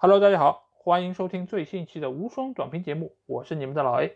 Hello，大家好，欢迎收听最新一期的无双短评节目，我是你们的老 A。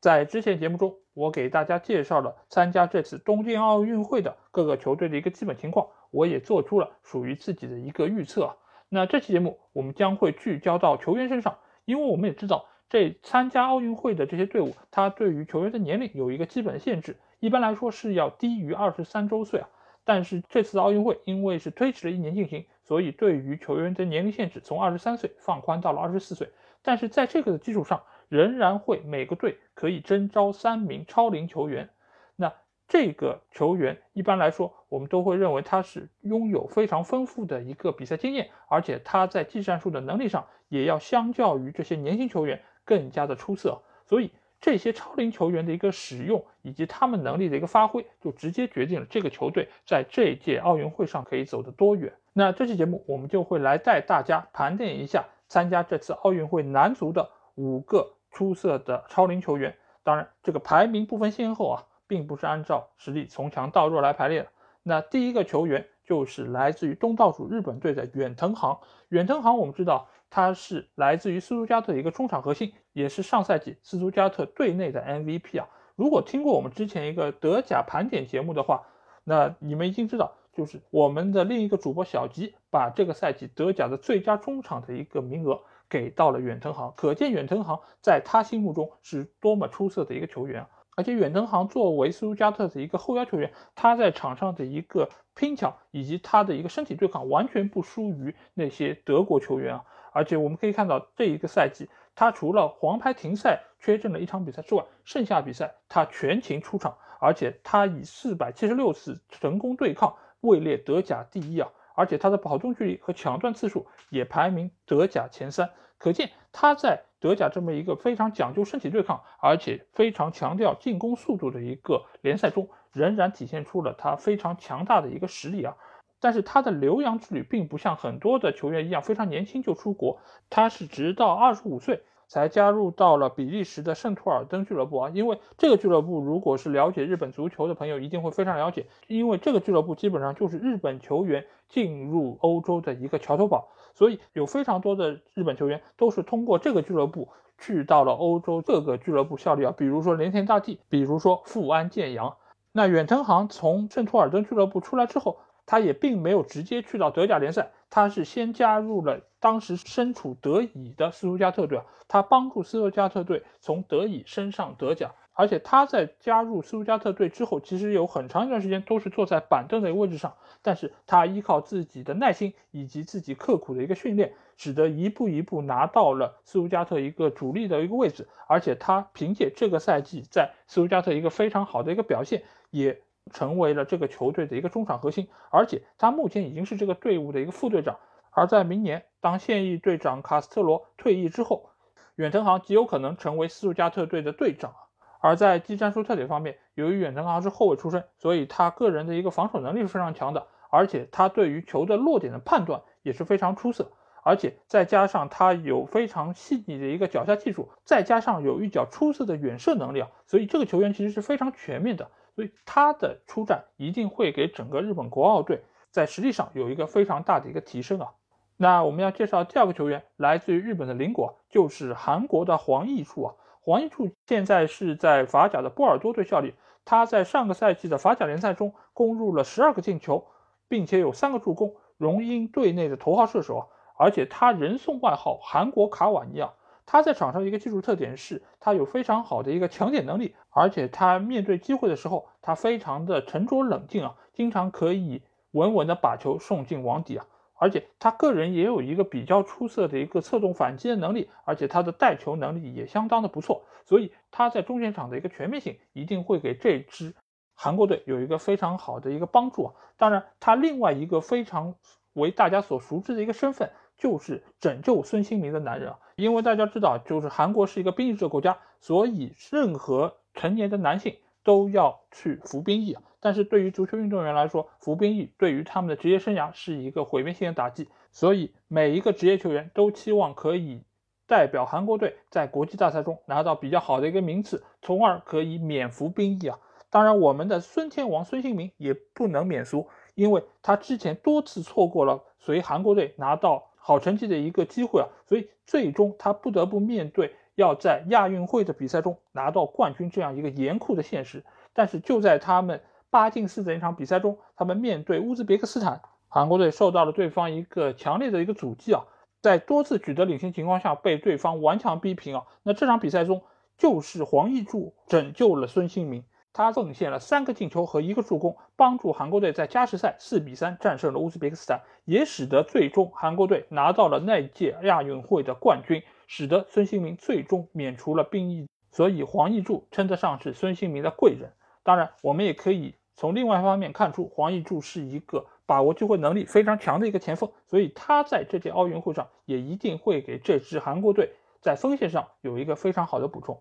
在之前节目中，我给大家介绍了参加这次东京奥运会的各个球队的一个基本情况，我也做出了属于自己的一个预测。那这期节目我们将会聚焦到球员身上，因为我们也知道这参加奥运会的这些队伍，它对于球员的年龄有一个基本的限制，一般来说是要低于二十三周岁啊。但是这次奥运会因为是推迟了一年进行，所以对于球员的年龄限制从二十三岁放宽到了二十四岁。但是在这个的基础上，仍然会每个队可以征召三名超龄球员。那这个球员一般来说，我们都会认为他是拥有非常丰富的一个比赛经验，而且他在技战术的能力上也要相较于这些年轻球员更加的出色。所以。这些超龄球员的一个使用以及他们能力的一个发挥，就直接决定了这个球队在这届奥运会上可以走得多远。那这期节目我们就会来带大家盘点一下参加这次奥运会男足的五个出色的超龄球员。当然，这个排名不分先后啊，并不是按照实力从强到弱来排列的。那第一个球员就是来自于东道主日本队的远藤航。远藤航，我们知道。他是来自于斯图加特的一个中场核心，也是上赛季斯图加特队内的 MVP 啊。如果听过我们之前一个德甲盘点节目的话，那你们已经知道，就是我们的另一个主播小吉把这个赛季德甲的最佳中场的一个名额给到了远藤航，可见远藤航在他心目中是多么出色的一个球员啊！而且远藤航作为斯图加特的一个后腰球员，他在场上的一个拼抢以及他的一个身体对抗，完全不输于那些德国球员啊。而且我们可以看到，这一个赛季，他除了黄牌停赛缺阵了一场比赛之外，剩下比赛他全勤出场，而且他以四百七十六次成功对抗位列德甲第一啊！而且他的跑动距离和抢断次数也排名德甲前三，可见他在德甲这么一个非常讲究身体对抗，而且非常强调进攻速度的一个联赛中，仍然体现出了他非常强大的一个实力啊！但是他的留洋之旅并不像很多的球员一样非常年轻就出国，他是直到二十五岁才加入到了比利时的圣托尔登俱乐部啊。因为这个俱乐部，如果是了解日本足球的朋友一定会非常了解，因为这个俱乐部基本上就是日本球员进入欧洲的一个桥头堡，所以有非常多的日本球员都是通过这个俱乐部去到了欧洲各个俱乐部效力啊，比如说连田大地，比如说富安健洋。那远藤航从圣托尔登俱乐部出来之后。他也并没有直接去到德甲联赛，他是先加入了当时身处德乙的斯图加特队啊，他帮助斯图加特队从德乙升上德甲，而且他在加入斯图加特队之后，其实有很长一段时间都是坐在板凳的一个位置上，但是他依靠自己的耐心以及自己刻苦的一个训练，使得一步一步拿到了斯图加特一个主力的一个位置，而且他凭借这个赛季在斯图加特一个非常好的一个表现，也。成为了这个球队的一个中场核心，而且他目前已经是这个队伍的一个副队长。而在明年，当现役队长卡斯特罗退役之后，远藤航极有可能成为斯图加特队的队长。而在技战术特点方面，由于远藤航是后卫出身，所以他个人的一个防守能力是非常强的，而且他对于球的落点的判断也是非常出色。而且再加上他有非常细腻的一个脚下技术，再加上有一脚出色的远射能力啊，所以这个球员其实是非常全面的。所以他的出战一定会给整个日本国奥队在实力上有一个非常大的一个提升啊。那我们要介绍第二个球员，来自于日本的邻国，就是韩国的黄义柱啊。黄义柱现在是在法甲的波尔多队效力，他在上个赛季的法甲联赛中攻入了十二个进球，并且有三个助攻，荣膺队内的头号射手啊。而且他人送外号“韩国卡瓦尼”啊。他在场上一个技术特点是，他有非常好的一个抢点能力，而且他面对机会的时候，他非常的沉着冷静啊，经常可以稳稳的把球送进网底啊，而且他个人也有一个比较出色的一个策动反击的能力，而且他的带球能力也相当的不错，所以他在中前场的一个全面性一定会给这支韩国队有一个非常好的一个帮助啊。当然，他另外一个非常为大家所熟知的一个身份。就是拯救孙兴民的男人啊！因为大家知道，就是韩国是一个兵役制国家，所以任何成年的男性都要去服兵役啊。但是对于足球运动员来说，服兵役对于他们的职业生涯是一个毁灭性的打击。所以每一个职业球员都期望可以代表韩国队在国际大赛中拿到比较好的一个名次，从而可以免服兵役啊。当然，我们的孙天王孙兴民也不能免俗，因为他之前多次错过了随韩国队拿到。好成绩的一个机会啊，所以最终他不得不面对要在亚运会的比赛中拿到冠军这样一个严酷的现实。但是就在他们八进四的一场比赛中，他们面对乌兹别克斯坦，韩国队受到了对方一个强烈的一个阻击啊，在多次取得领先情况下被对方顽强逼平啊。那这场比赛中，就是黄义柱拯救了孙兴民，他奉献了三个进球和一个助攻，帮助韩国队在加时赛四比三战胜了乌兹别克斯坦，也使得最终韩国队拿到了那届亚运会的冠军，使得孙兴民最终免除了兵役。所以黄义柱称得上是孙兴民的贵人。当然，我们也可以从另外一方面看出，黄义柱是一个把握机会能力非常强的一个前锋，所以他在这届奥运会上也一定会给这支韩国队在锋线上有一个非常好的补充。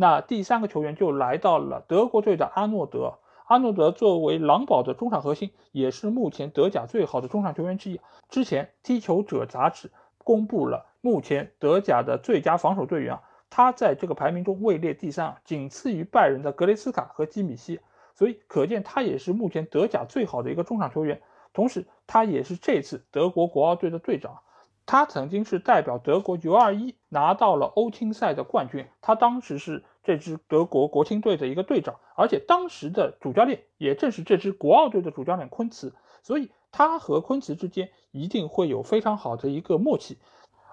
那第三个球员就来到了德国队的阿诺德。阿诺德作为狼堡的中场核心，也是目前德甲最好的中场球员之一。之前《踢球者》杂志公布了目前德甲的最佳防守队员啊。他在这个排名中位列第三啊，仅次于拜仁的格雷斯卡和基米希，所以可见他也是目前德甲最好的一个中场球员。同时，他也是这次德国国奥队的队长。他曾经是代表德国 U21 拿到了欧青赛的冠军，他当时是这支德国国青队的一个队长，而且当时的主教练也正是这支国奥队的主教练昆茨，所以他和昆茨之间一定会有非常好的一个默契。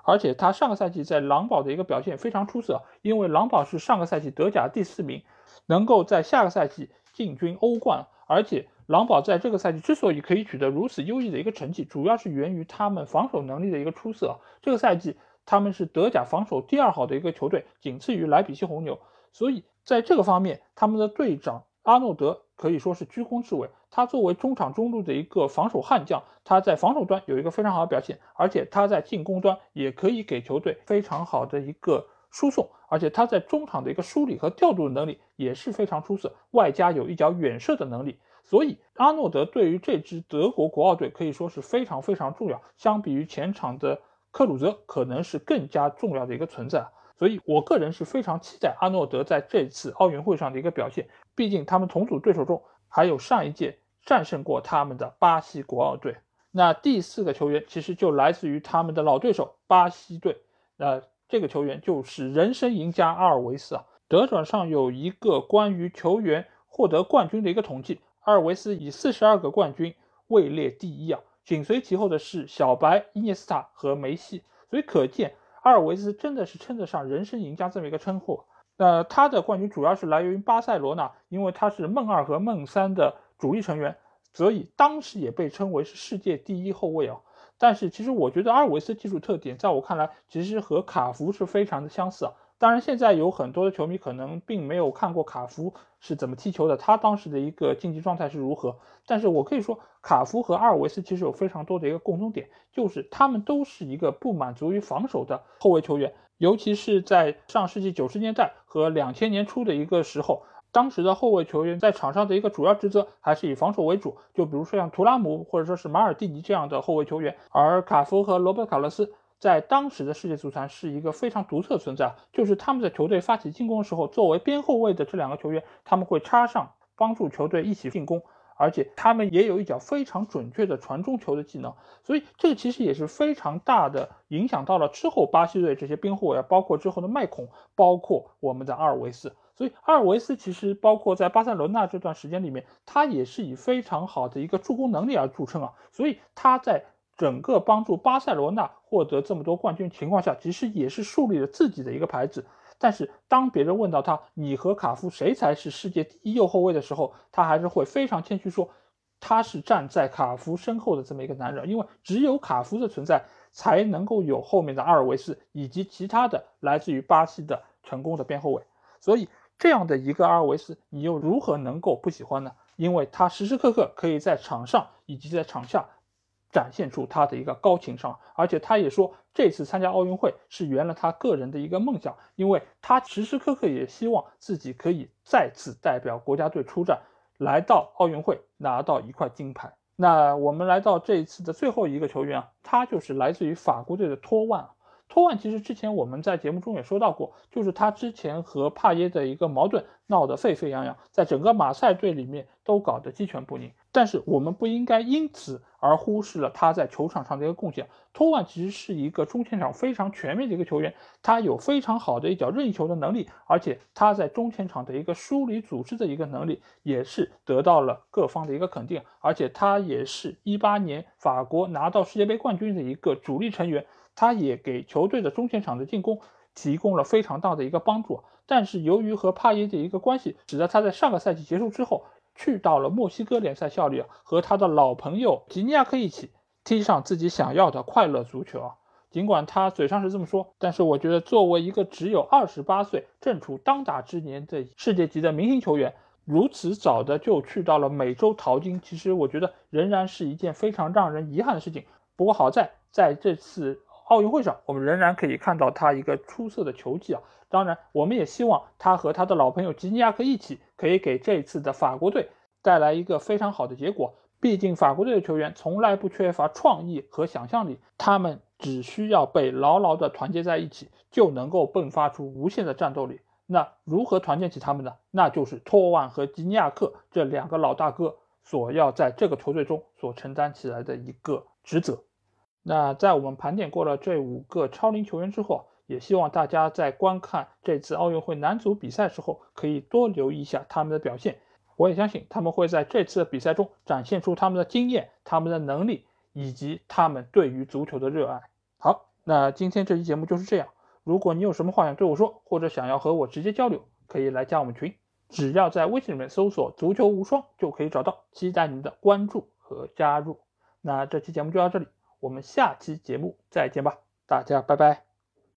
而且他上个赛季在狼堡的一个表现非常出色，因为狼堡是上个赛季德甲第四名，能够在下个赛季进军欧冠。而且狼堡在这个赛季之所以可以取得如此优异的一个成绩，主要是源于他们防守能力的一个出色。这个赛季他们是德甲防守第二好的一个球队，仅次于莱比锡红牛。所以在这个方面，他们的队长阿诺德可以说是居功至伟。他作为中场中路的一个防守悍将，他在防守端有一个非常好的表现，而且他在进攻端也可以给球队非常好的一个输送，而且他在中场的一个梳理和调度能力也是非常出色，外加有一脚远射的能力，所以阿诺德对于这支德国国奥队可以说是非常非常重要，相比于前场的克鲁泽，可能是更加重要的一个存在，所以我个人是非常期待阿诺德在这次奥运会上的一个表现，毕竟他们同组对手中。还有上一届战胜过他们的巴西国奥队，那第四个球员其实就来自于他们的老对手巴西队，那这个球员就是人生赢家阿尔维斯啊。德转上有一个关于球员获得冠军的一个统计，阿尔维斯以四十二个冠军位列第一啊，紧随其后的是小白、伊涅斯塔和梅西，所以可见阿尔维斯真的是称得上人生赢家这么一个称呼。那他的冠军主要是来源于巴塞罗那，因为他是梦二和梦三的主力成员，所以当时也被称为是世界第一后卫啊。但是其实我觉得阿尔维斯技术特点，在我看来其实和卡福是非常的相似啊。当然，现在有很多的球迷可能并没有看过卡夫是怎么踢球的，他当时的一个竞技状态是如何。但是我可以说，卡夫和阿尔维斯其实有非常多的一个共同点，就是他们都是一个不满足于防守的后卫球员。尤其是在上世纪九十年代和两千年初的一个时候，当时的后卫球员在场上的一个主要职责还是以防守为主。就比如说像图拉姆或者说是马尔蒂尼这样的后卫球员，而卡夫和罗伯特卡洛斯在当时的世界足坛是一个非常独特的存在，就是他们在球队发起进攻的时候，作为边后卫的这两个球员，他们会插上帮助球队一起进攻。而且他们也有一脚非常准确的传中球的技能，所以这个其实也是非常大的影响到了之后巴西队这些边后卫，包括之后的麦孔，包括我们的阿尔维斯。所以阿尔维斯其实包括在巴塞罗那这段时间里面，他也是以非常好的一个助攻能力而著称啊。所以他在整个帮助巴塞罗那获得这么多冠军情况下，其实也是树立了自己的一个牌子。但是当别人问到他，你和卡夫谁才是世界第一右后卫的时候，他还是会非常谦虚说，他是站在卡夫身后的这么一个男人，因为只有卡夫的存在，才能够有后面的阿尔维斯以及其他的来自于巴西的成功的边后卫。所以这样的一个阿尔维斯，你又如何能够不喜欢呢？因为他时时刻刻可以在场上以及在场下。展现出他的一个高情商，而且他也说这次参加奥运会是圆了他个人的一个梦想，因为他时时刻刻也希望自己可以再次代表国家队出战，来到奥运会拿到一块金牌。那我们来到这一次的最后一个球员啊，他就是来自于法国队的托万。托万其实之前我们在节目中也说到过，就是他之前和帕耶的一个矛盾闹得沸沸扬扬，在整个马赛队里面都搞得鸡犬不宁。但是我们不应该因此而忽视了他在球场上的一个贡献。托万其实是一个中前场非常全面的一个球员，他有非常好的一脚任意球的能力，而且他在中前场的一个梳理组织的一个能力也是得到了各方的一个肯定，而且他也是一八年法国拿到世界杯冠军的一个主力成员，他也给球队的中前场的进攻提供了非常大的一个帮助。但是由于和帕耶的一个关系，使得他在上个赛季结束之后。去到了墨西哥联赛效力，和他的老朋友吉尼亚克一起踢上自己想要的快乐足球啊。尽管他嘴上是这么说，但是我觉得作为一个只有二十八岁、正处当打之年的世界级的明星球员，如此早的就去到了美洲淘金，其实我觉得仍然是一件非常让人遗憾的事情。不过好在在这次奥运会上，我们仍然可以看到他一个出色的球技啊。当然，我们也希望他和他的老朋友吉尼亚克一起，可以给这次的法国队带来一个非常好的结果。毕竟，法国队的球员从来不缺乏创意和想象力，他们只需要被牢牢的团结在一起，就能够迸发出无限的战斗力。那如何团结起他们呢？那就是托万和吉尼亚克这两个老大哥所要在这个球队中所承担起来的一个职责。那在我们盘点过了这五个超龄球员之后，也希望大家在观看这次奥运会男足比赛时候，可以多留意一下他们的表现。我也相信他们会在这次的比赛中展现出他们的经验、他们的能力以及他们对于足球的热爱。好，那今天这期节目就是这样。如果你有什么话想对我说，或者想要和我直接交流，可以来加我们群，只要在微信里面搜索“足球无双”就可以找到。期待您的关注和加入。那这期节目就到这里，我们下期节目再见吧，大家拜拜。